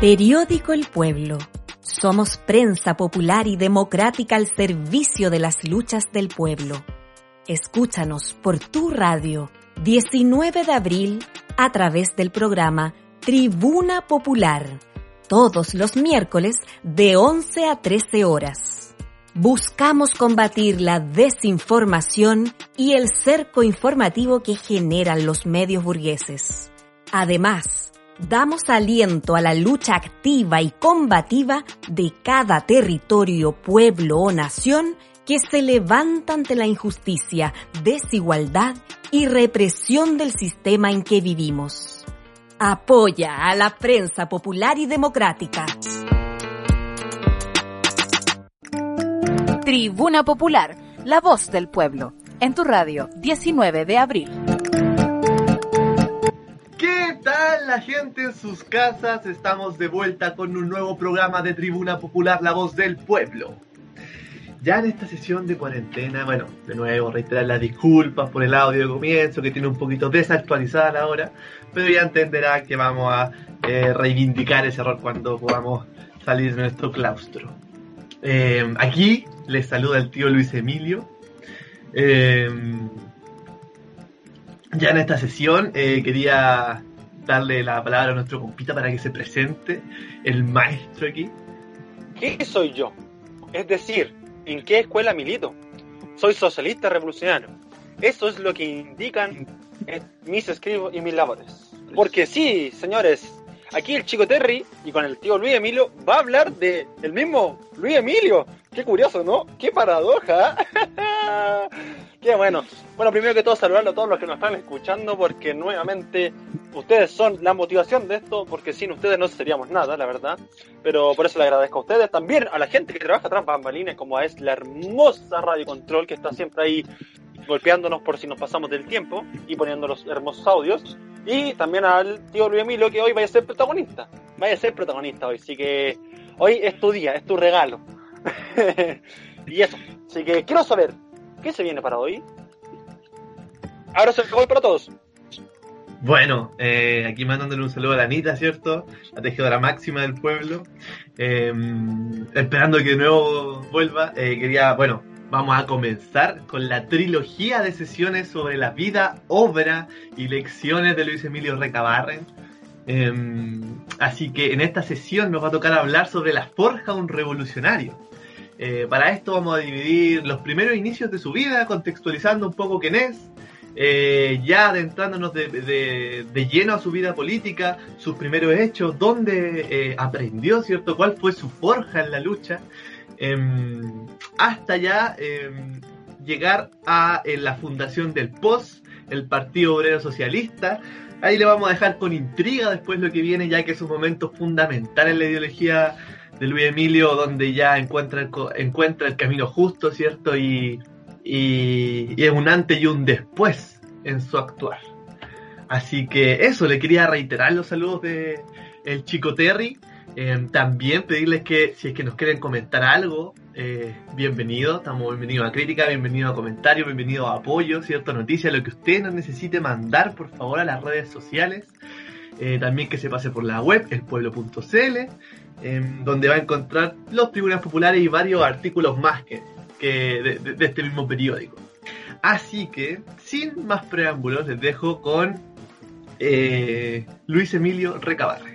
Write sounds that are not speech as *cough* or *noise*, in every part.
Periódico El Pueblo. Somos prensa popular y democrática al servicio de las luchas del pueblo. Escúchanos por tu radio 19 de abril a través del programa Tribuna Popular, todos los miércoles de 11 a 13 horas. Buscamos combatir la desinformación y el cerco informativo que generan los medios burgueses. Además, damos aliento a la lucha activa y combativa de cada territorio, pueblo o nación que se levanta ante la injusticia, desigualdad y represión del sistema en que vivimos. Apoya a la prensa popular y democrática. Tribuna Popular, la voz del pueblo, en tu radio, 19 de abril. La gente en sus casas? Estamos de vuelta con un nuevo programa de Tribuna Popular, la voz del pueblo. Ya en esta sesión de cuarentena, bueno, de nuevo reiterar las disculpas por el audio de comienzo, que tiene un poquito desactualizada la hora, pero ya entenderá que vamos a eh, reivindicar ese error cuando podamos salir de nuestro claustro. Eh, aquí les saluda el tío Luis Emilio. Eh, ya en esta sesión quería darle la palabra a nuestro compita para que se presente, el maestro aquí. ¿Qué soy yo? Es decir, ¿En qué escuela milito? Soy socialista revolucionario. Eso es lo que indican mis escritos y mis labores. Porque sí, señores, aquí el chico Terry y con el tío Luis Emilio va a hablar de el mismo Luis Emilio. Qué curioso, ¿no? Qué paradoja. *laughs* Qué bueno. Bueno, primero que todo saludarlo a todos los que nos están escuchando porque nuevamente ustedes son la motivación de esto porque sin ustedes no seríamos nada, la verdad. Pero por eso le agradezco a ustedes, también a la gente que trabaja tras bambalinas como es la hermosa Radio Control que está siempre ahí golpeándonos por si nos pasamos del tiempo y poniendo los hermosos audios. Y también al tío Luis Emilio que hoy vaya a ser protagonista. Vaya a ser protagonista hoy. Así que hoy es tu día, es tu regalo. *laughs* y eso. Así que quiero saber, ¿Qué se viene para hoy? Ahora se acabó para todos. Bueno, eh, aquí mandándole un saludo a la Anita, ¿cierto? La tejedora máxima del pueblo. Em, esperando que de nuevo vuelva. Eh, quería, bueno, vamos a comenzar con la trilogía de sesiones sobre la vida, obra y lecciones de Luis Emilio Recabarren. Em, así que en esta sesión nos va a tocar hablar sobre la forja de un revolucionario. Eh, para esto vamos a dividir los primeros inicios de su vida, contextualizando un poco quién es, eh, ya adentrándonos de, lleno a su vida política, sus primeros hechos, dónde eh, aprendió, ¿cierto? ¿Cuál fue su forja en la lucha? Em, hasta ya em, llegar a la fundación del POS, el Partido Obrero Socialista. Ahí le vamos a dejar con intriga después lo que viene, ya que es un momento fundamental en la ideología de Luis Emilio, donde ya encuentra el, encuentra el camino justo, ¿cierto? Y, y, es un antes y un después en su actuar. Así que eso, le quería reiterar los saludos de el chico Terry. Eh, también pedirles que si es que nos quieren comentar algo, eh, bienvenido, estamos bienvenidos a crítica, bienvenido a comentarios, bienvenido a apoyo, cierto, noticias, lo que usted nos necesite mandar, por favor, a las redes sociales. Eh, también que se pase por la web, elpueblo.cl, donde va a encontrar los tribunas populares y varios artículos más que, de, este mismo periódico. Así que, sin más preámbulos, les dejo con eh, Luis Emilio Recabarre.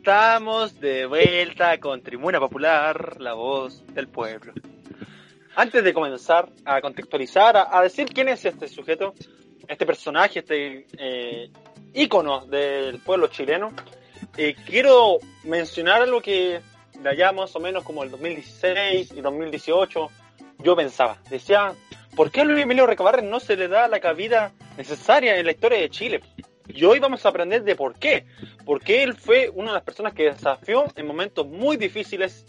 Estamos de vuelta con Tribuna Popular, la voz del pueblo. Antes de comenzar a contextualizar, a, decir quién es este sujeto, este personaje, este eh, ícono del pueblo chileno, eh, quiero mencionar algo que de allá más o menos como el 2016 y 2018 yo pensaba. Decía, ¿por qué a Luis Emilio Recabarren no se le da la cabida necesaria en la historia de Chile? Y hoy vamos a aprender de por qué. Porque él fue una de las personas que desafió en momentos muy difíciles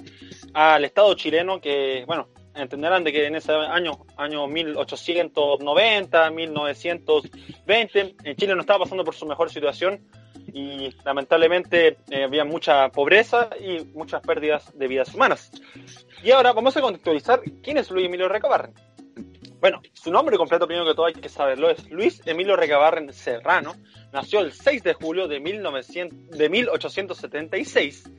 al Estado chileno, que, bueno, entenderán de que en ese año, año 1890, 1920, en Chile no estaba pasando por su mejor situación y lamentablemente eh, había mucha pobreza y muchas pérdidas de vidas humanas. Y ahora vamos a contextualizar quién es Luis Emilio Recabarren. Bueno, su nombre completo, primero que todo hay que saberlo, es Luis Emilio Recabarren Serrano. Nació el 6 de julio de, 1900, de 1876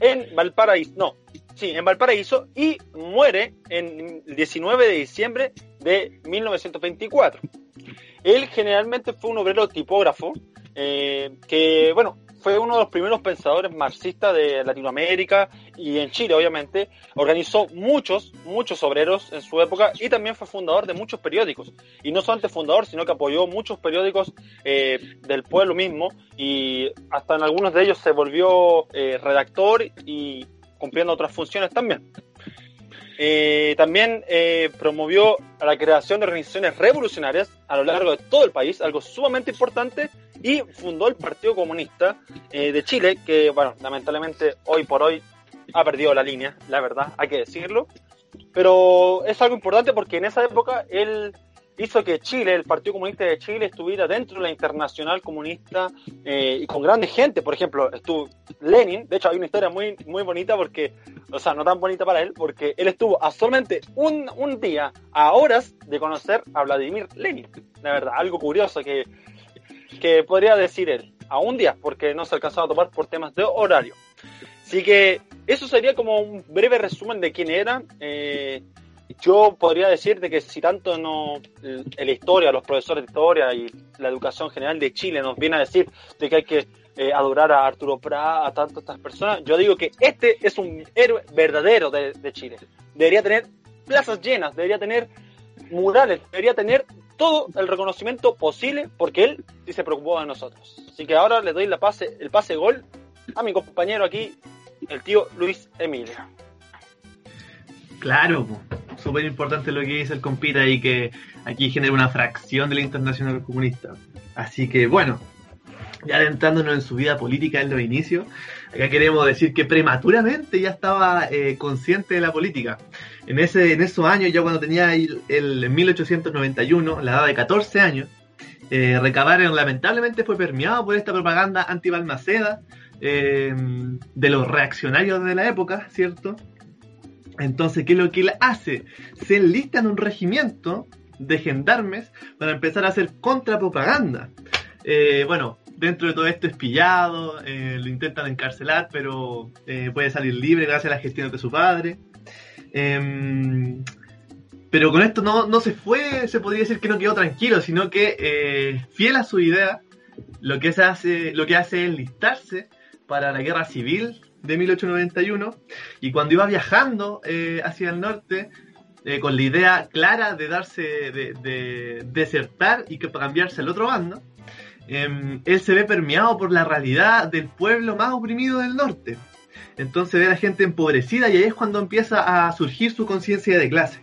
en Valparaíso, no, sí, en Valparaíso y muere el 19 de diciembre de 1924. Él generalmente fue un obrero tipógrafo eh, que, bueno, fue uno de los primeros pensadores marxistas de Latinoamérica y en Chile, obviamente. Organizó muchos, muchos obreros en su época y también fue fundador de muchos periódicos. Y no solamente fundador, sino que apoyó muchos periódicos eh, del pueblo mismo y hasta en algunos de ellos se volvió eh, redactor y cumpliendo otras funciones también. Eh, también promovió la creación de organizaciones revolucionarias a lo largo de todo el país, algo sumamente importante, y fundó el Partido Comunista eh, de Chile, que, bueno, lamentablemente hoy por hoy ha perdido la línea, la verdad, hay que decirlo. Pero es algo importante porque en esa época él hizo que Chile, el Partido Comunista de Chile, estuviera dentro de la internacional comunista eh, y con grandes gente. Por ejemplo, estuvo Lenin. De hecho, hay una historia muy, muy bonita porque, o sea, no tan bonita para él, porque él estuvo a solamente un, un día, a horas de conocer a Vladimir Lenin. La verdad, algo curioso que, que podría decir él. A un día, porque no se alcanzaba a tomar por temas de horario. Así que eso sería como un breve resumen de quién era. Eh, yo podría decir de que si tanto no la historia, los profesores de historia y la educación general de Chile nos viene a decir de que hay que eh, adorar a Arturo Prat, a tantas estas personas, yo digo que este es un héroe verdadero de, de Chile. Debería tener plazas llenas, debería tener murales, debería tener todo el reconocimiento posible porque él sí se preocupó de nosotros. Así que ahora le doy la pase, el pase gol a mi compañero aquí, el tío Luis Emilio. Claro, súper importante lo que dice el compita y que aquí genera una fracción de la Internacional Comunista. Así que bueno, ya adentrándonos en su vida política en los inicios, acá queremos decir que prematuramente ya estaba eh, consciente de la política. En, ese, en esos años, ya cuando tenía el, el 1891, la edad de 14 años, eh, Recabarren lamentablemente fue permeado por esta propaganda anti-Balmaceda eh, de los reaccionarios de la época, ¿cierto? Entonces, ¿qué es lo que él hace? Se enlista en un regimiento de gendarmes para empezar a hacer contrapropaganda. Eh, bueno, dentro de todo esto es pillado, eh, lo intentan encarcelar, pero eh, puede salir libre gracias a las gestiones de su padre. Em, pero con esto no, no se fue, se podría decir que no quedó tranquilo, sino que eh, fiel a su idea, lo que, se hace, lo que hace es listarse para la guerra civil de 1891 y cuando iba viajando eh, hacia el norte eh, con la idea clara de darse de, de desertar y que cambiarse al otro bando eh, él se ve permeado por la realidad del pueblo más oprimido del norte entonces ve a la gente empobrecida y ahí es cuando empieza a surgir su conciencia de clase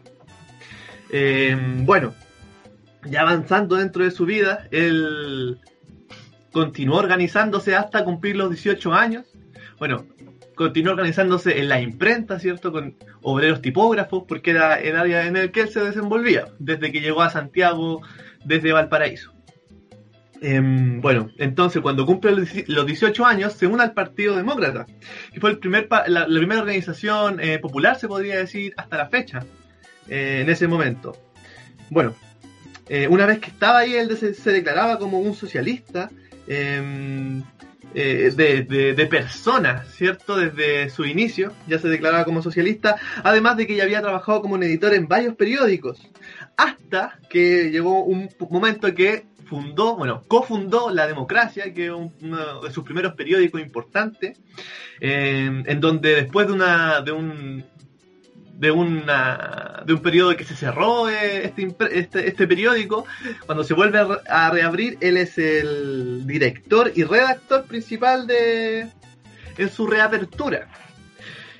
em, bueno ya avanzando dentro de su vida él continuó organizándose hasta cumplir los 18 años bueno, continuó organizándose en la imprenta, ¿cierto? Con obreros tipógrafos, porque era el área en el que él se desenvolvía, desde que llegó a Santiago, desde Valparaíso. Eh, bueno, entonces cuando cumple los 18 años se une al Partido Demócrata, que fue el primer la, primera organización eh, popular, se podría decir, hasta la fecha, eh, en ese momento. Bueno, eh, una vez que estaba ahí, él se, declaraba como un socialista. Eh, de, de, de personas, ¿cierto? Desde su inicio ya se declaraba como socialista, además de que ya había trabajado como un editor en varios periódicos, hasta que llegó un momento que fundó, bueno, cofundó La Democracia, que es uno de sus primeros periódicos importantes, en donde después de, una, de un de una de un periodo que se cerró eh, este, este, este, periódico cuando se vuelve a reabrir él es el director y redactor principal de en su reapertura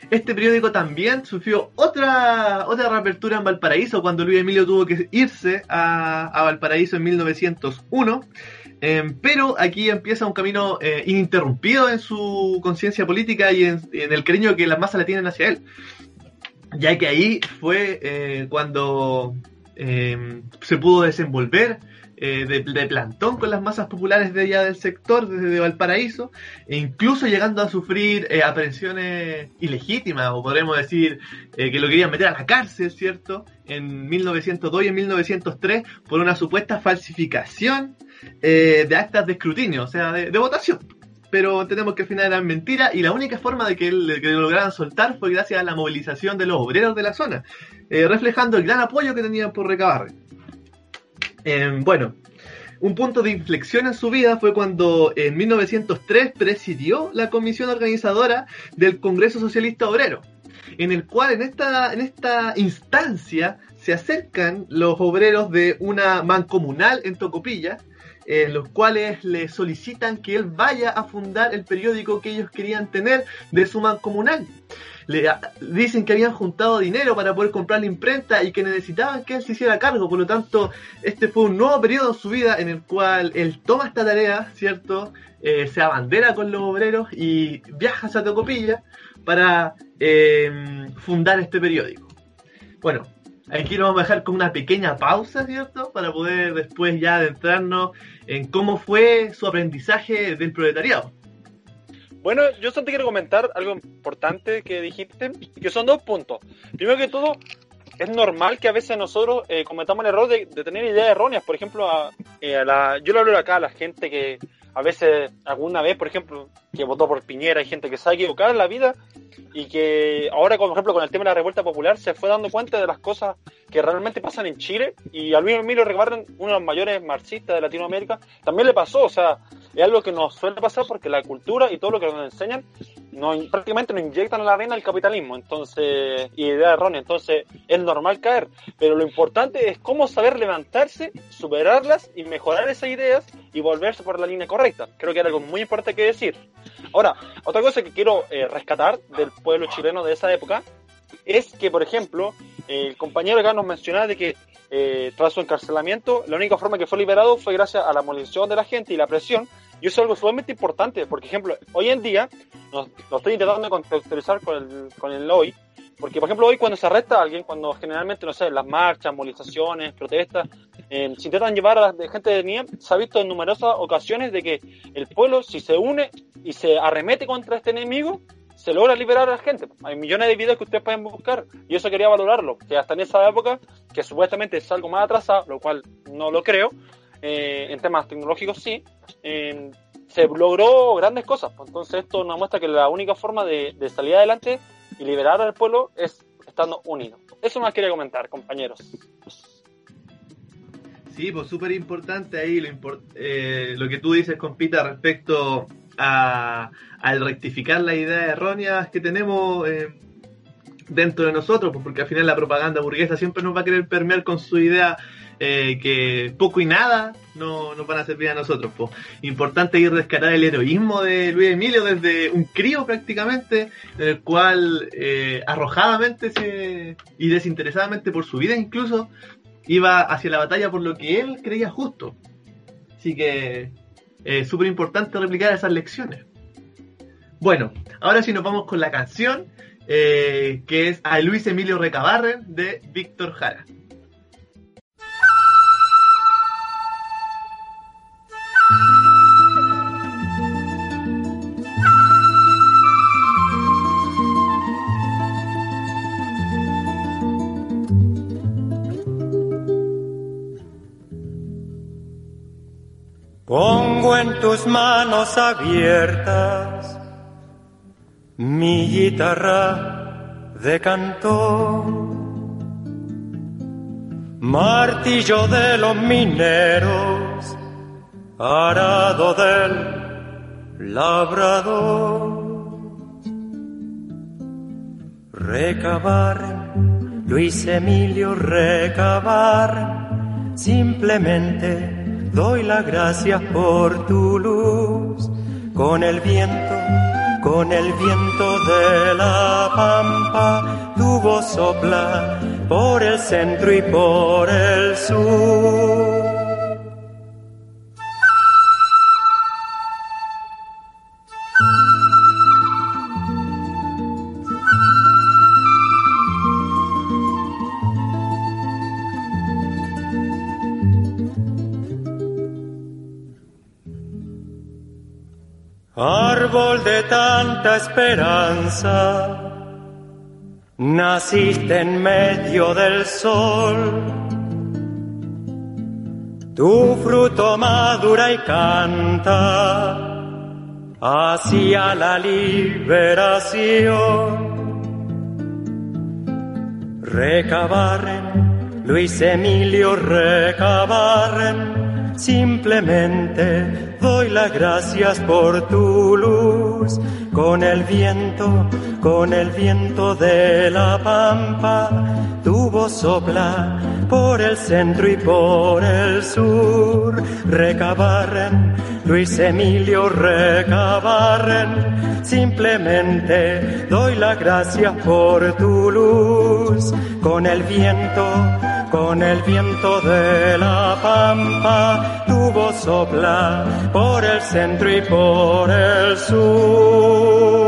este periódico también sufrió otra otra reapertura en Valparaíso cuando Luis Emilio tuvo que irse a, Valparaíso en 1901 em, pero aquí empieza un camino eh, ininterrumpido en su conciencia política y en, el cariño que las masas le tienen hacia él. Ya que ahí fue eh, cuando eh, se pudo desenvolver eh, de, plantón con las masas populares de allá del sector, desde Valparaíso, e incluso llegando a sufrir aprehensiones ilegítimas, o podremos decir que lo querían meter a la cárcel, ¿cierto? En 1902 y en 1903 por una supuesta falsificación de actas de escrutinio, o sea, de votación pero tenemos que al final eran mentiras y la única forma de que, lo lograran soltar fue gracias a la movilización de los obreros de la zona, eh, reflejando el gran apoyo que tenían por Recabarre. Em, bueno, un punto de inflexión en su vida fue cuando en 1903 presidió la comisión organizadora del Congreso Socialista Obrero, en el cual en esta, en esta instancia se acercan los obreros de una mancomunal en Tocopilla, los cuales le solicitan que él vaya a fundar el periódico que ellos querían tener de su mancomunal. Le dicen que habían juntado dinero para poder comprar la imprenta y que necesitaban que él se hiciera cargo. Por lo tanto, este fue un nuevo periodo en su vida en el cual él toma esta tarea, ¿cierto? Eh, se abandera con los obreros y viaja a Tocopilla para eh, fundar este periódico. Bueno, Aquí lo vamos a dejar con una pequeña pausa, ¿cierto? Para poder después ya adentrarnos en cómo fue su aprendizaje del proletariado. Bueno, yo solo te quiero comentar algo importante que dijiste, que son dos puntos. Primero que todo, es normal que a veces nosotros eh, cometamos el error de, tener ideas erróneas. Por ejemplo, a, eh, la, yo le hablo acá a la gente que a veces, alguna vez, por ejemplo, que votó por Piñera, hay gente que se ha equivocado en la vida y que ahora, por ejemplo, con el tema de la revuelta popular, se fue dando cuenta de las cosas que realmente pasan en Chile y al mismo Emilio Recabarren, uno de los mayores marxistas de Latinoamérica, también le pasó, o sea, es algo que nos suele pasar porque la cultura y todo lo que nos enseñan no, prácticamente nos inyectan a la vena el capitalismo, entonces, y idea errónea, entonces es normal caer, pero lo importante es cómo saber levantarse, superarlas y mejorar esas ideas y volverse por la línea correcta. Creo que era algo muy importante que decir. Ahora, otra cosa que quiero eh, rescatar del pueblo chileno de esa época es que, por ejemplo, el compañero acá nos mencionaba de que eh, tras su encarcelamiento, la única forma que fue liberado fue gracias a la movilización de la gente y la presión y eso es algo sumamente importante, porque, ejemplo, hoy en día, lo, estoy intentando contextualizar con el, con el hoy, porque, por ejemplo, hoy cuando se arresta a alguien, cuando generalmente, no sé, las marchas, movilizaciones, protestas, eh, se intentan llevar a la gente de NIEM, se ha visto en numerosas ocasiones de que el pueblo, si se une y se arremete contra este enemigo, se logra liberar a la gente. Hay millones de videos que ustedes pueden buscar y eso quería valorarlo, que hasta en esa época, que supuestamente es algo más atrasado, lo cual no lo creo, eh, en temas tecnológicos sí, se logró grandes cosas. Pues, entonces esto nos muestra que la única forma de, salir adelante y liberar al pueblo es estando unidos. Eso más quería comentar, compañeros. Sí, pues súper importante ahí lo, eh, lo que tú dices, compita, respecto a, al rectificar las ideas erróneas que tenemos eh, dentro de nosotros, pues, porque al final la propaganda burguesa siempre nos va a querer permear con su idea eh, que poco y nada no nos van a servir a nosotros. Importante ir rescatar el heroísmo de Luis Emilio desde un crío prácticamente, en el cual eh, arrojadamente y desinteresadamente por su vida incluso, iba hacia la batalla por lo que él creía justo. Así que es eh, súper importante replicar esas lecciones. Bueno, ahora sí nos vamos con la canción, eh, que es a Luis Emilio Recabarren de Víctor Jara. Pongo en tus manos abiertas mi guitarra de canto, martillo de los mineros arado del labrador. Recabar, Luis Emilio, recabar, simplemente doy las gracias por tu luz, con el viento, con el viento de la pampa, tu voz sopla por el centro y por el sur. Tanta esperanza, naciste en medio del sol. Tu fruto madura y canta hacia la liberación. Recabarren, Luis Emilio, recabarren, simplemente doy las gracias por tu luz, con el viento, con el viento de la pampa, tu voz sopla por el centro y por el sur, recabarren, Luis Emilio recabarren, simplemente doy las gracias por tu luz, con el viento, con el viento de la pampa, tu voz sopla por el centro y por el sur.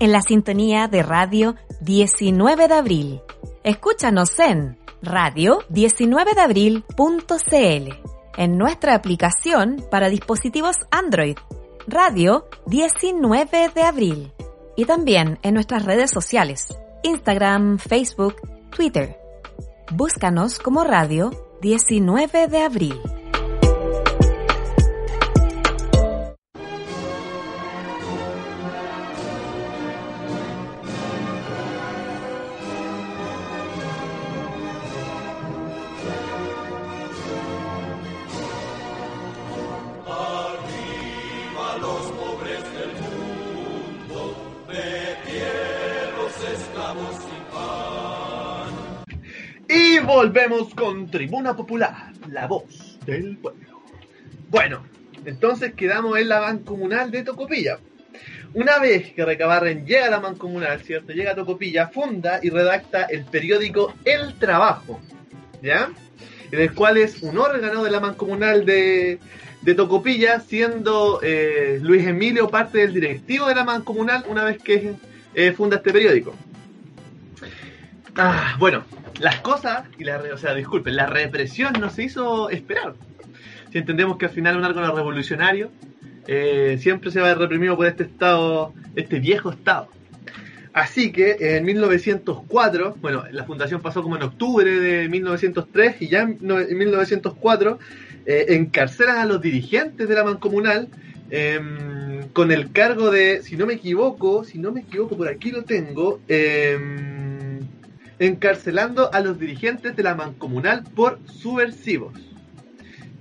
En la sintonía de Radio 19 de Abril. Escúchanos en radio19deabril.cl, en nuestra aplicación para dispositivos Android, Radio 19 de Abril, y también en nuestras redes sociales, Instagram, Facebook, Twitter. Búscanos como Radio 19 de Abril. Volvemos con Tribuna Popular, la voz del pueblo. Bueno, entonces quedamos en la mancomunal de Tocopilla. Una vez que Recabarren llega a la mancomunal, ¿cierto? Llega a Tocopilla, funda y redacta el periódico El Trabajo, ¿ya? En el cual es un órgano de la mancomunal de, de Tocopilla, siendo eh, Luis Emilio parte del directivo de la mancomunal una vez que eh, funda este periódico. Ah, bueno, las cosas, y la, o sea, disculpen, la represión no se hizo esperar. Si entendemos que al final un órgano revolucionario eh, siempre se va a reprimido por este estado, este viejo estado. Así que en 1904, bueno, la fundación pasó como en octubre de 1903 y ya en no- en 1904 eh, encarcelan a los dirigentes de la mancomunal em, con el cargo de, si no me equivoco, si no me equivoco, por aquí lo tengo, em, encarcelando a los dirigentes de la mancomunal por subversivos.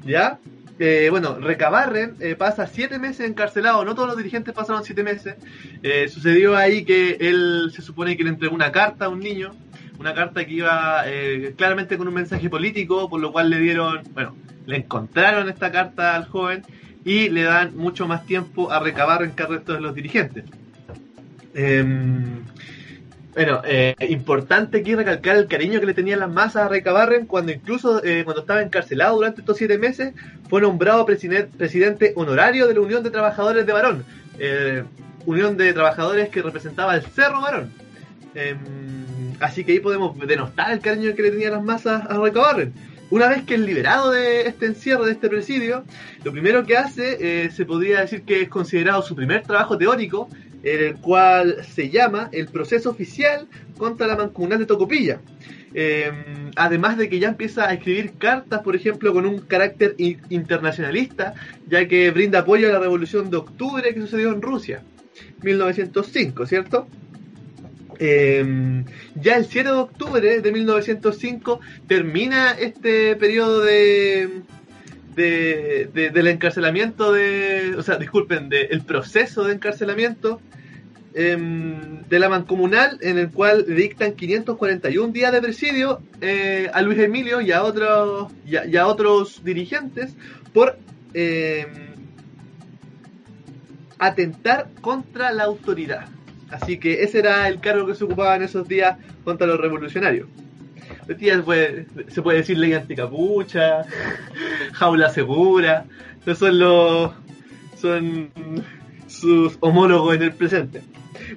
¿Ya? Eh, bueno, Recabarren eh, pasa siete meses encarcelado, no todos los dirigentes pasaron siete meses. Eh, sucedió ahí que él se supone que le entregó una carta a un niño, una carta que iba claramente con un mensaje político, por lo cual le dieron, bueno, le encontraron esta carta al joven y le dan mucho más tiempo a Recabarren que al resto de los dirigentes. Bueno, eh, importante aquí recalcar el cariño que le tenían las masas a Recabarren cuando incluso eh, cuando estaba encarcelado durante estos siete meses fue nombrado preside- presidente honorario de la Unión de Trabajadores de Barón, eh, Unión de Trabajadores que representaba el Cerro Barón. Em, así que ahí podemos denostar el cariño que le tenían las masas a Recabarren. una vez que es liberado de este encierro, de este presidio, lo primero que hace, eh, se podría decir que es considerado su primer trabajo teórico, en el cual se llama el proceso oficial contra la mancomunidad de Tocopilla. Eh, además de que ya empieza a escribir cartas, por ejemplo, con un carácter internacionalista, ya que brinda apoyo a la revolución de octubre que sucedió en Rusia, 1905, ¿cierto? Eh, ya el 7 de octubre de 1905 termina este periodo de, de, del encarcelamiento de, o sea, disculpen, del proceso de encarcelamiento em, de la mancomunal en el cual dictan 541 días de presidio eh, a Luis Emilio y a otros, y a, otros dirigentes por em, atentar contra la autoridad. Así que ese era el cargo que se ocupaba en esos días contra los revolucionarios. Se puede, se puede decir ley anticapucha, jaula segura, esos son los son sus homólogos en el presente.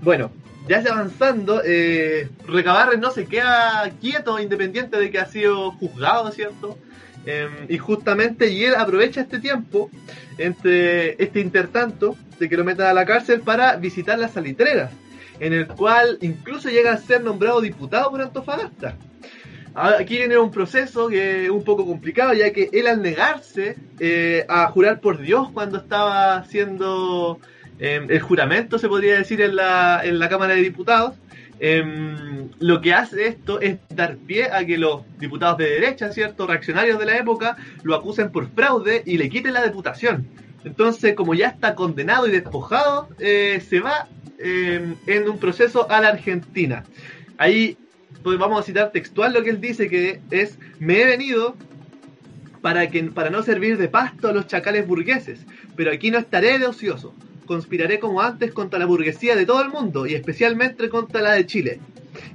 Bueno, ya se avanzando, eh, Recabarre no se queda quieto, independiente de que ha sido juzgado, ¿cierto? Em, y justamente y él aprovecha este tiempo, entre este intertanto, de que lo metan a la cárcel para visitar las salitreras en el cual incluso llega a ser nombrado diputado por Antofagasta. Aquí viene un proceso que es un poco complicado, ya que él al negarse eh, a jurar por Dios cuando estaba haciendo em, el juramento, se podría decir, en la, en la Cámara de Diputados, em, lo que hace esto es dar pie a que los diputados de derecha, ¿cierto? Reaccionarios de la época, lo acusen por fraude y le quiten la diputación. Entonces, como ya está condenado y despojado, eh, se va em, en un proceso a la Argentina. Ahí pues vamos a citar textual lo que él dice, que es, me he venido para, que, para no servir de pasto a los chacales burgueses, pero aquí no estaré de ocioso. Conspiraré como antes contra la burguesía de todo el mundo y especialmente contra la de Chile,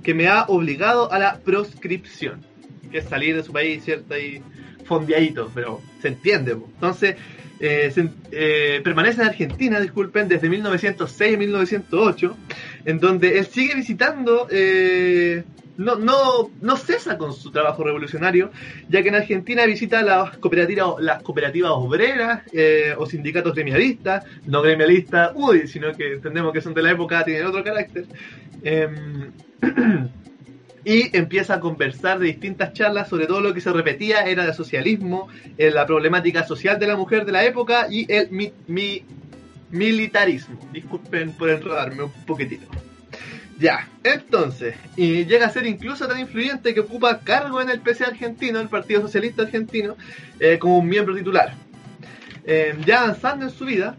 que me ha obligado a la proscripción, que es salir de su país, ¿cierto? Y fondeadito, pero se entiende. Entonces, eh, eh, permanece en Argentina, disculpen, desde 1906 a 1908, en donde él sigue visitando eh, no, no, no cesa con su trabajo revolucionario, ya que en Argentina visita las cooperativas, las cooperativas obreras eh, o sindicatos gremialistas, no gremialistas, uy, sino que entendemos que son de la época, tienen otro carácter. Em, *clears throat* y empieza a conversar de distintas charlas sobre todo lo que se repetía era el socialismo, eh, la problemática social de la mujer de la época y el mi, militarismo. Disculpen por enredarme un poquitito. Ya, entonces, y llega a ser incluso tan influyente que ocupa cargo en el PC argentino, el Partido Socialista Argentino, eh, como un miembro titular. Eh, ya avanzando en su vida,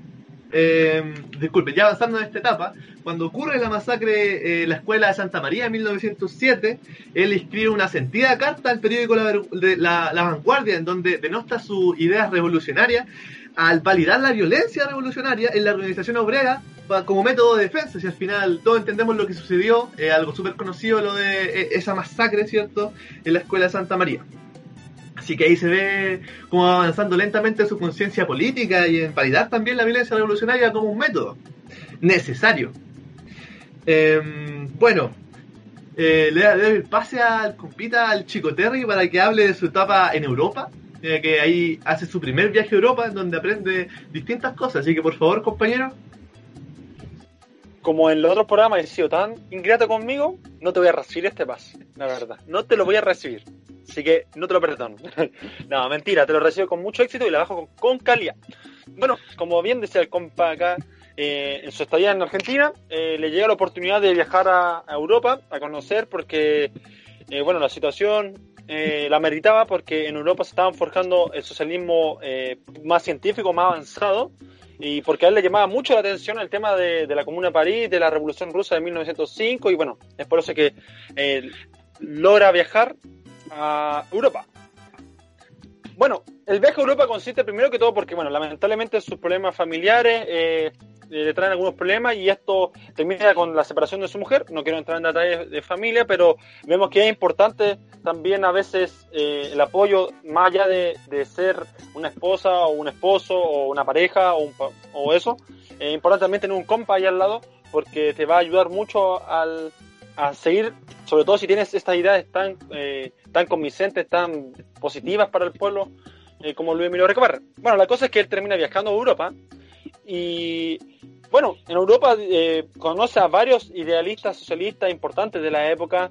eh, disculpe, ya avanzando en esta etapa, cuando ocurre la masacre en la escuela de Santa María en 1907, él escribe una sentida carta al periódico La, la Vanguardia, en donde denota sus ideas revolucionarias al validar la violencia revolucionaria en la organización obrera como método de defensa, si al final todos entendemos lo que sucedió, algo súper conocido lo de eh, esa masacre, ¿cierto?, en la escuela de Santa María. Así que ahí se ve como avanzando lentamente su conciencia política y en validar también la violencia revolucionaria como un método necesario. Em, bueno, eh, le, doy el pase al compita, al Chico Terry, para que hable de su etapa en Europa. Que ahí hace su primer viaje a Europa, donde aprende distintas cosas. Así que por favor, compañero, como en los otros programas he sido tan ingrato conmigo, no te voy a recibir este pase, la verdad. No te lo voy a recibir. Así que no te lo perdono. *laughs* no, mentira, te lo recibo con mucho éxito y lo bajo con, calidad. Bueno, como bien decía el compa acá, eh, en su estadía en Argentina, eh, le llega la oportunidad de viajar a, Europa a conocer porque, eh, bueno, la situación la meritaba porque en Europa se estaban forjando el socialismo más científico, más avanzado y porque a él le llamaba mucho la atención el tema de, la Comuna de París, de la Revolución Rusa de 1905, y bueno, es por eso que eh, logra viajar a Europa. Bueno, el viaje a Europa consiste primero que todo porque, bueno, lamentablemente sus problemas familiares eh, le traen algunos problemas y esto termina con la separación de su mujer. No quiero entrar en detalles de familia, pero vemos que es importante también a veces eh, el apoyo, más allá de, ser una esposa o un esposo o una pareja o, o eso, es importante también tener un compa ahí al lado porque te va a ayudar mucho al, a seguir, sobre todo si tienes estas ideas tan, eh, tan convincentes, tan positivas para el pueblo, eh, como Luis Emilio Recabarren. Bueno, la cosa es que él termina viajando a Europa y, bueno, en Europa eh, conoce a varios idealistas socialistas importantes de la época.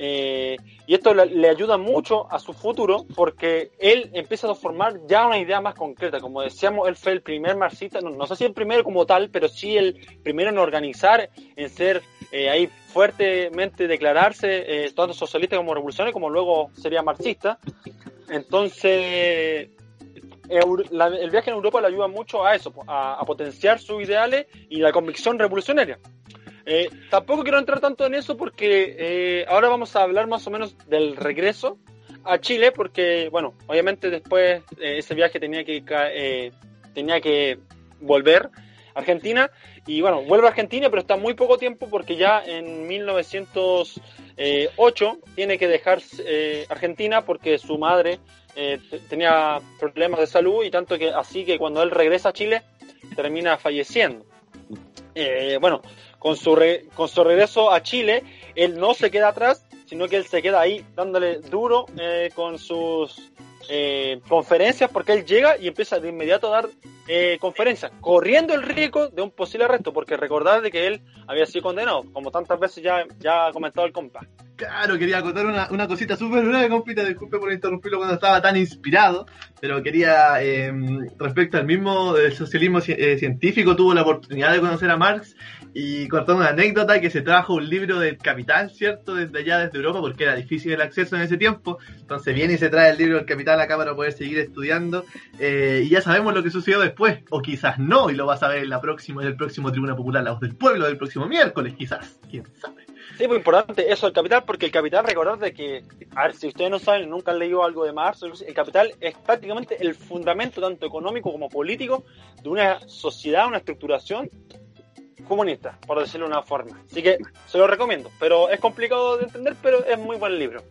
Eh, y esto le, le ayuda mucho a su futuro porque él empieza a formar ya una idea más concreta. Como decíamos, él fue el primer marxista, no, no sé si el primero como tal, pero sí el primero en organizar, en ser eh, ahí fuertemente declararse, eh, tanto socialista como revolucionario, como luego sería marxista. Entonces, El viaje en Europa le ayuda mucho a eso, a, potenciar sus ideales y la convicción revolucionaria. Eh, tampoco quiero entrar tanto en eso porque eh, ahora vamos a hablar más o menos del regreso a Chile porque, bueno, obviamente después eh, ese viaje tenía que, tenía que volver a Argentina y bueno, vuelve a Argentina pero está muy poco tiempo porque ya en 1908 tiene que dejar eh, Argentina porque su madre eh, tenía problemas de salud y tanto que así que cuando él regresa a Chile termina falleciendo. Eh, bueno, con su, con su regreso a Chile, él no se queda atrás, sino que él se queda ahí dándole duro eh, con sus eh, conferencias, porque él llega y empieza de inmediato a dar eh, conferencias, corriendo el riesgo de un posible arresto, porque recordad de que él había sido condenado, como tantas veces ya, ya ha comentado el compa. Claro, quería acotar una, una cosita súper breve, compita, disculpe por interrumpirlo cuando estaba tan inspirado, pero quería, eh, respecto al mismo del socialismo ci- eh, científico, tuvo la oportunidad de conocer a Marx y contar una anécdota que se trajo un libro del Capital, ¿cierto? Desde allá, desde Europa, porque era difícil el acceso en ese tiempo, entonces viene y se trae el libro del Capital acá para poder seguir estudiando, eh, y ya sabemos lo que sucedió después, o quizás no, y lo vas a ver en la próxima, en el próximo Tribuna Popular, la voz del pueblo, del próximo miércoles, quizás, quién sabe. Sí, muy importante eso, el capital, porque el capital, recordad de que, a ver, si ustedes no saben, nunca han leído algo de Marx, el capital es prácticamente el fundamento, tanto económico como político, de una sociedad, una estructuración comunista, por decirlo de una forma. Así que se lo recomiendo, pero es complicado de entender, pero es muy buen libro.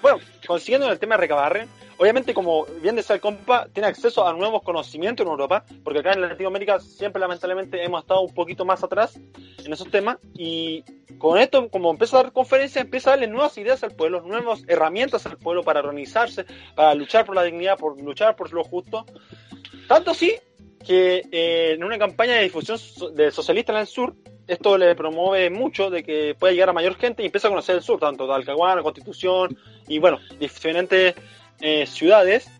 Bueno, consiguiendo en el tema de Recabarren, obviamente como bien decía el compa, tiene acceso a nuevos conocimientos en Europa, porque acá en Latinoamérica siempre lamentablemente hemos estado un poquito más atrás en esos temas, y con esto, como empieza a dar conferencias, empieza a darle nuevas ideas al pueblo, nuevas herramientas al pueblo para organizarse, para luchar por la dignidad, por luchar por lo justo. Tanto así que eh, en una campaña de difusión de socialista en el sur, esto le promueve mucho de que pueda llegar a mayor gente y empieza a conocer el sur, tanto Talcahuano, Constitución y bueno, diferentes eh, ciudades.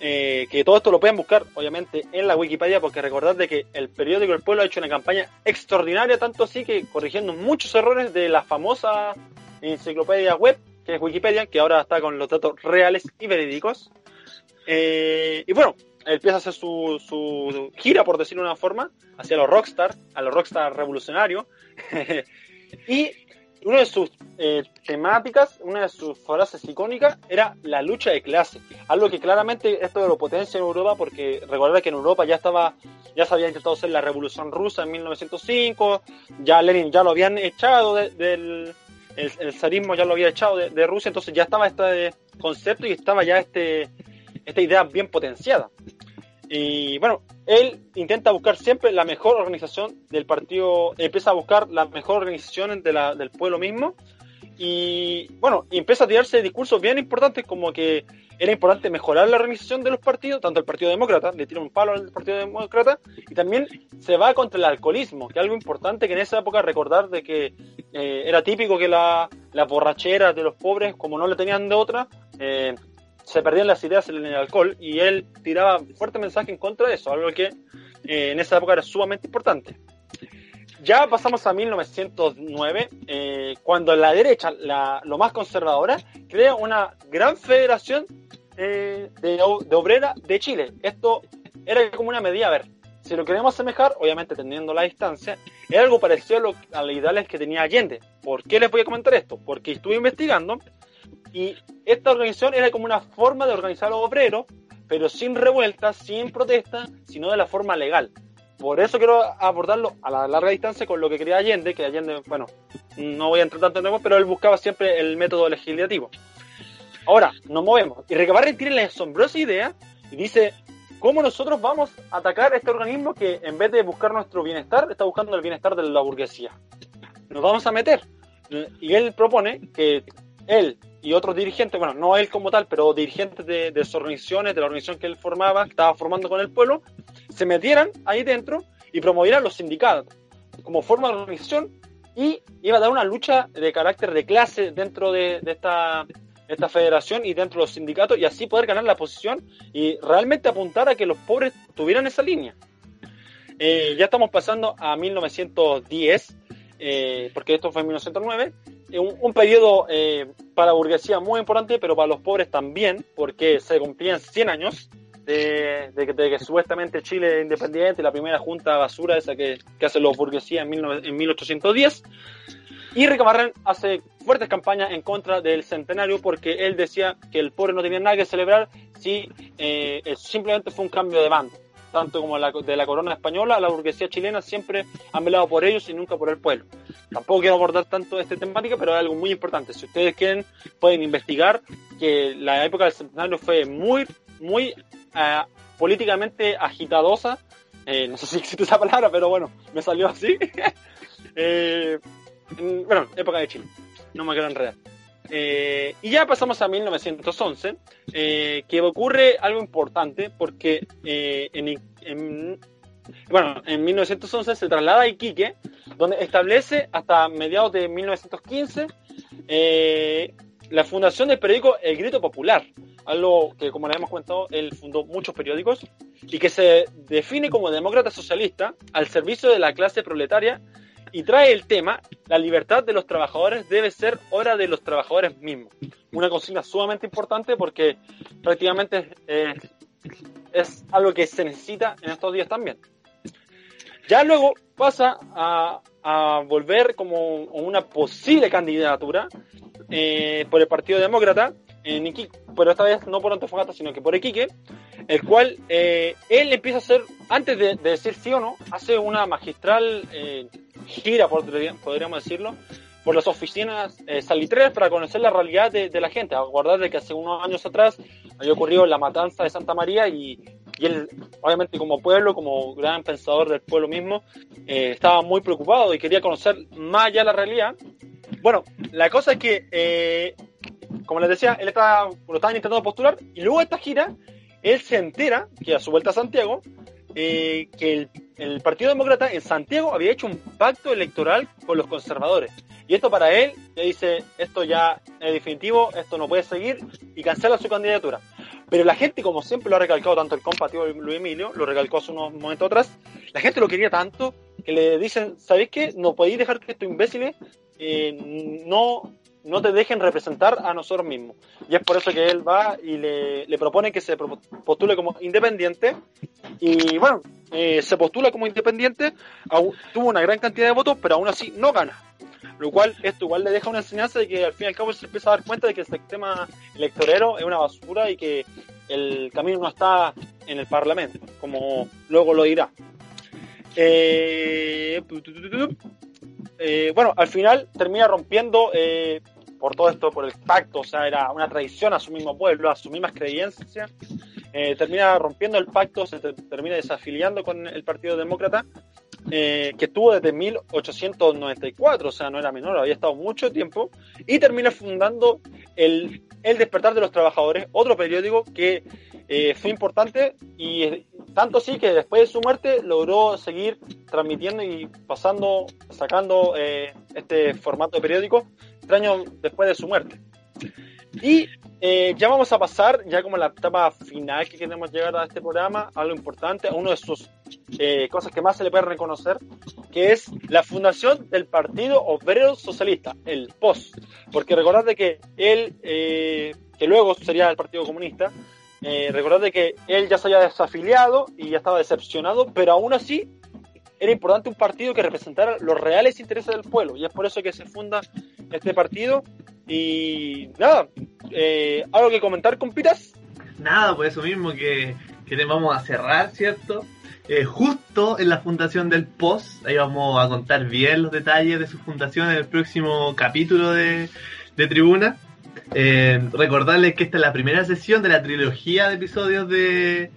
eh, que todo esto lo pueden buscar, obviamente, en la Wikipedia, porque recordad de que el periódico El Pueblo ha hecho una campaña extraordinaria, tanto así que corrigiendo muchos errores de la famosa enciclopedia web, que es Wikipedia, que ahora está con los datos reales y verídicos. Y bueno, empieza a hacer su, su gira, por decirlo de una forma, hacia los rockstar, a los rockstar revolucionarios. *laughs* y una de sus eh, temáticas, una de sus frases icónicas era la lucha de clase. Algo que claramente esto lo potencia en Europa porque recordad que en Europa ya estaba, ya se había intentado hacer la revolución rusa en 1905, ya Lenin ya lo habían echado de- del, el, el zarismo ya lo había echado de, de Rusia, entonces ya estaba este concepto y estaba ya este, esta idea bien potenciada. Y bueno, él intenta buscar siempre la mejor organización del partido, empieza a buscar la mejor organización de del pueblo mismo. Y bueno, empieza a tirarse discursos bien importantes como que era importante mejorar la organización de los partidos, tanto el Partido Demócrata, le tira un palo al Partido Demócrata, y también se va contra el alcoholismo, que es algo importante que en esa época recordar de que eh, era típico que la, las borracheras de los pobres, como no le tenían de otra, eh, se perdían las ideas en el alcohol y él tiraba fuerte mensaje en contra de eso, algo que eh, en esa época era sumamente importante. Ya pasamos a 1909, eh, cuando la derecha, la, lo más conservadora, crea una gran federación eh, de, de obrera de Chile. Esto era como una medida, a ver, si lo queremos asemejar, obviamente teniendo la distancia, era algo parecido a, lo, a los ideales que tenía Allende. ¿Por qué les voy a comentar esto? Porque estuve investigando y esta organización era como una forma de organizar a los obreros, pero sin revueltas, sin protestas, sino de la forma legal. Por eso quiero abordarlo a la larga distancia con lo que quería Allende, que Allende, bueno, no voy a entrar tanto en el pero él buscaba siempre el método legislativo. Ahora, nos movemos. Y Recabarren tiene la asombrosa idea y dice, ¿cómo nosotros vamos a atacar este organismo que en vez de buscar nuestro bienestar, está buscando el bienestar de la burguesía? Nos vamos a meter. Y él propone que él y otros dirigentes, bueno, no él como tal, pero dirigentes de, de sus organizaciones, de la organización que él formaba, que estaba formando con el pueblo, se metieran ahí dentro y promovieran los sindicatos como forma de organización y iba a dar una lucha de carácter de clase dentro de, de esta, esta federación y dentro de los sindicatos y así poder ganar la posición y realmente apuntar a que los pobres tuvieran esa línea. Eh, ya estamos pasando a 1910, eh, porque esto fue en 1909, eh, un, un periodo eh, para la burguesía muy importante, pero para los pobres también, porque se cumplían 100 años de, que, de supuestamente Chile es independiente, la primera junta basura esa que, que hacen los burguesías en, 19 en 1810. Y Ricamarrán hace fuertes campañas en contra del centenario porque él decía que el pobre no tenía nada que celebrar si eh, simplemente fue un cambio de bando. Tanto como la, de la corona española, la burguesía chilena siempre han velado por ellos y nunca por el pueblo. Tampoco quiero abordar tanto esta temática, pero es algo muy importante. Si ustedes quieren, pueden investigar que la época del centenario fue muy, muy uh, políticamente agitadosa. Eh, no sé si existe esa palabra, pero bueno, me salió así. *laughs* eh, bueno, época de Chile. No me quiero enredar. Eh, y ya pasamos a 1911, eh, que ocurre algo importante porque eh, en, en, bueno, en 1911 se traslada a Iquique, donde establece hasta mediados de 1915 eh, la fundación del periódico El Grito Popular, algo que como le hemos contado, él fundó muchos periódicos y que se define como demócrata socialista al servicio de la clase proletaria y trae el tema, la libertad de los trabajadores debe ser obra de los trabajadores mismos. Una consigna sumamente importante porque prácticamente es algo que se necesita en estos días también. Ya luego pasa a, volver como una posible candidatura eh, por el Partido Demócrata en Iquique, pero esta vez no por Antofagasta, sino que por Iquique, el cual eh, él empieza a hacer, antes de, de, decir sí o no, hace una magistral eh, gira, podríamos decirlo, por las oficinas eh, salitreras para conocer la realidad de, de la gente. Acordar de que hace unos años atrás había ocurrido la matanza de Santa María y, y él, obviamente como pueblo, como gran pensador del pueblo mismo, eh, estaba muy preocupado y quería conocer más allá la realidad. Bueno, la cosa es que, eh, como les decía, él estaba, lo estaban intentando postular y luego de esta gira, él se entera que a su vuelta a Santiago, eh, que el, Partido Demócrata en Santiago había hecho un pacto electoral con los conservadores. Y esto para él, le dice, esto ya es definitivo, esto no puede seguir, y cancela su candidatura. Pero la gente, como siempre lo ha recalcado tanto el compativo Luis Emilio, lo recalcó hace unos momentos atrás, la gente lo quería tanto que le dicen, ¿sabéis qué? No podéis dejar que estos imbéciles eh, no, no te dejen representar a nosotros mismos. Y es por eso que él va y le, le propone que se postule como independiente. Y bueno, eh, se postula como independiente, tuvo una gran cantidad de votos, pero aún así no gana. Lo cual, esto igual le deja una enseñanza de que al fin y al cabo se empieza a dar cuenta de que el sistema electorero es una basura y que el camino no está en el Parlamento, como luego lo dirá. Eh, eh, bueno, al final termina rompiendo eh, por todo esto, por el pacto, o sea, era una traición a su mismo pueblo, a sus mismas creencias. Eh, termina rompiendo el pacto, se te, termina desafiliando con el Partido Demócrata, eh, que estuvo desde 1894, o sea, no era menor, había estado mucho tiempo, y termina fundando el, el Despertar de los Trabajadores, otro periódico que eh, fue importante y tanto así que después de su muerte logró seguir transmitiendo y pasando, sacando eh, este formato de periódico tres años después de su muerte. Y eh, ya vamos a pasar, ya como la etapa final que queremos llegar a este programa, a lo importante, a una de sus eh, cosas que más se le puede reconocer, que es la fundación del Partido Obrero Socialista, el POS. Porque recordad que él, eh, que luego sería el Partido Comunista, eh, recordad que él ya se había desafiliado y ya estaba decepcionado, pero aún así era importante un partido que representara los reales intereses del pueblo. Y es por eso que se funda este partido. Y nada, eh, ¿algo que comentar, compitas? Nada, pues eso mismo que, que vamos a cerrar, ¿cierto? Eh, justo en la fundación del POS, ahí vamos a contar bien los detalles de su fundación en el próximo capítulo de, de Tribuna. Eh, recordarles que esta es la primera sesión de la trilogía de episodios de,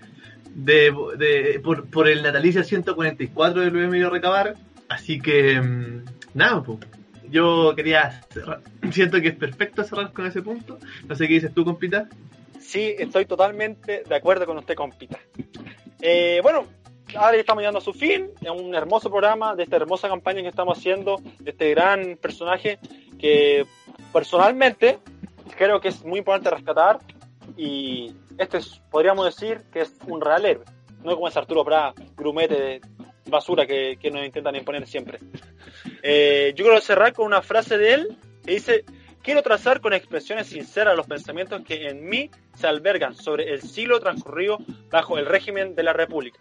de, de por, por, el natalicio 144 de Luis Emilio Recabar. Así que, nada, pues, yo quería cerrar. *clears throat* Siento que es perfecto cerrar con ese punto. No sé qué dices tú, compita. Sí, estoy totalmente de acuerdo con usted, compita. Eh, bueno, ahora estamos llegando a su fin. Es un hermoso programa de esta hermosa campaña que estamos haciendo, de este gran personaje que personalmente creo que es muy importante rescatar. Y este es, podríamos decir que es un real héroe. No como es Arturo Prat, grumete de basura que, que nos intentan imponer siempre. Eh, yo quiero cerrar con una frase de él que dice: Quiero trazar con expresiones sinceras los pensamientos que en mí se albergan sobre el siglo transcurrido bajo el régimen de la República.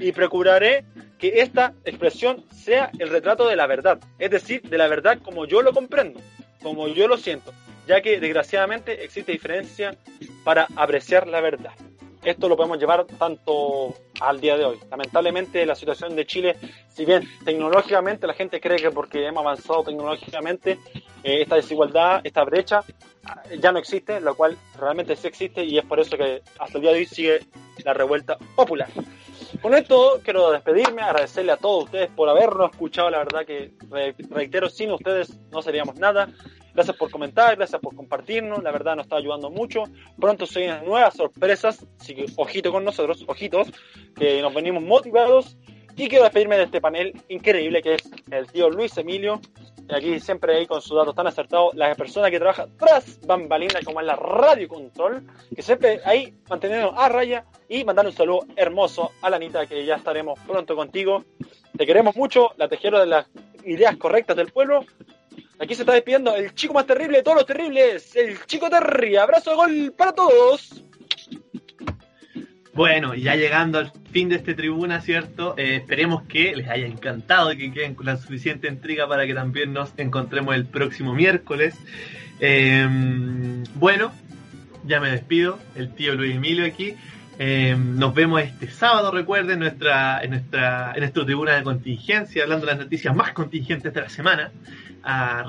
Y procuraré que esta expresión sea el retrato de la verdad, es decir, de la verdad como yo lo comprendo, como yo lo siento, ya que desgraciadamente existe diferencia para apreciar la verdad esto lo podemos llevar tanto al día de hoy. Lamentablemente la situación de Chile, si bien tecnológicamente la gente cree que porque hemos avanzado tecnológicamente, eh, esta desigualdad, esta brecha, eh, ya no existe, lo cual realmente sí existe y es por eso que hasta el día de hoy sigue la revuelta popular. Con esto quiero despedirme, agradecerle a todos ustedes por habernos escuchado, la verdad que reitero, sin ustedes no seríamos nada. Gracias por comentar, gracias por compartirnos, la verdad nos está ayudando mucho. Pronto se vienen nuevas sorpresas, así que ojito con nosotros, ojitos, que nos venimos motivados. Y quiero despedirme de este panel increíble que es el tío Luis Emilio, aquí siempre ahí con sus datos tan acertados, la persona que trabaja tras bambalina como en la radio control, que siempre ahí manteniendo a raya y mandar un saludo hermoso a la Anita, que ya estaremos pronto contigo. Te queremos mucho, la tejero de las ideas correctas del pueblo. Aquí se está despidiendo el chico más terrible de todos los terribles, el chico Terry. Abrazo de gol para todos. Bueno, ya llegando al fin de este tribuna, ¿cierto? Eh, esperemos que les haya encantado y que queden con la suficiente intriga para que también nos encontremos el próximo miércoles. Eh, bueno, ya me despido, el tío Luis Emilio aquí. Eh, nos vemos este sábado, recuerden, nuestra, en, nuestra, en nuestra tribuna de contingencia, hablando de las noticias más contingentes de la semana a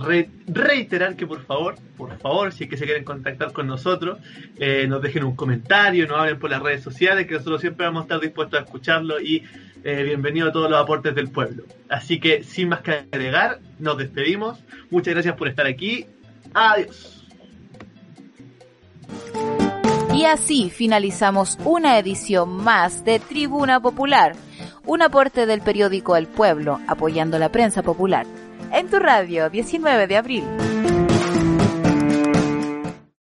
reiterar que por favor, por favor, si es que se quieren contactar con nosotros, eh, nos dejen un comentario, nos hablen por las redes sociales, que nosotros siempre vamos a estar dispuestos a escucharlo y eh, bienvenido a todos los aportes del pueblo. Así que sin más que agregar, nos despedimos. Muchas gracias por estar aquí. Adiós. Y así finalizamos una edición más de Tribuna Popular, un aporte del periódico El Pueblo apoyando la prensa popular en tu radio 19 de abril.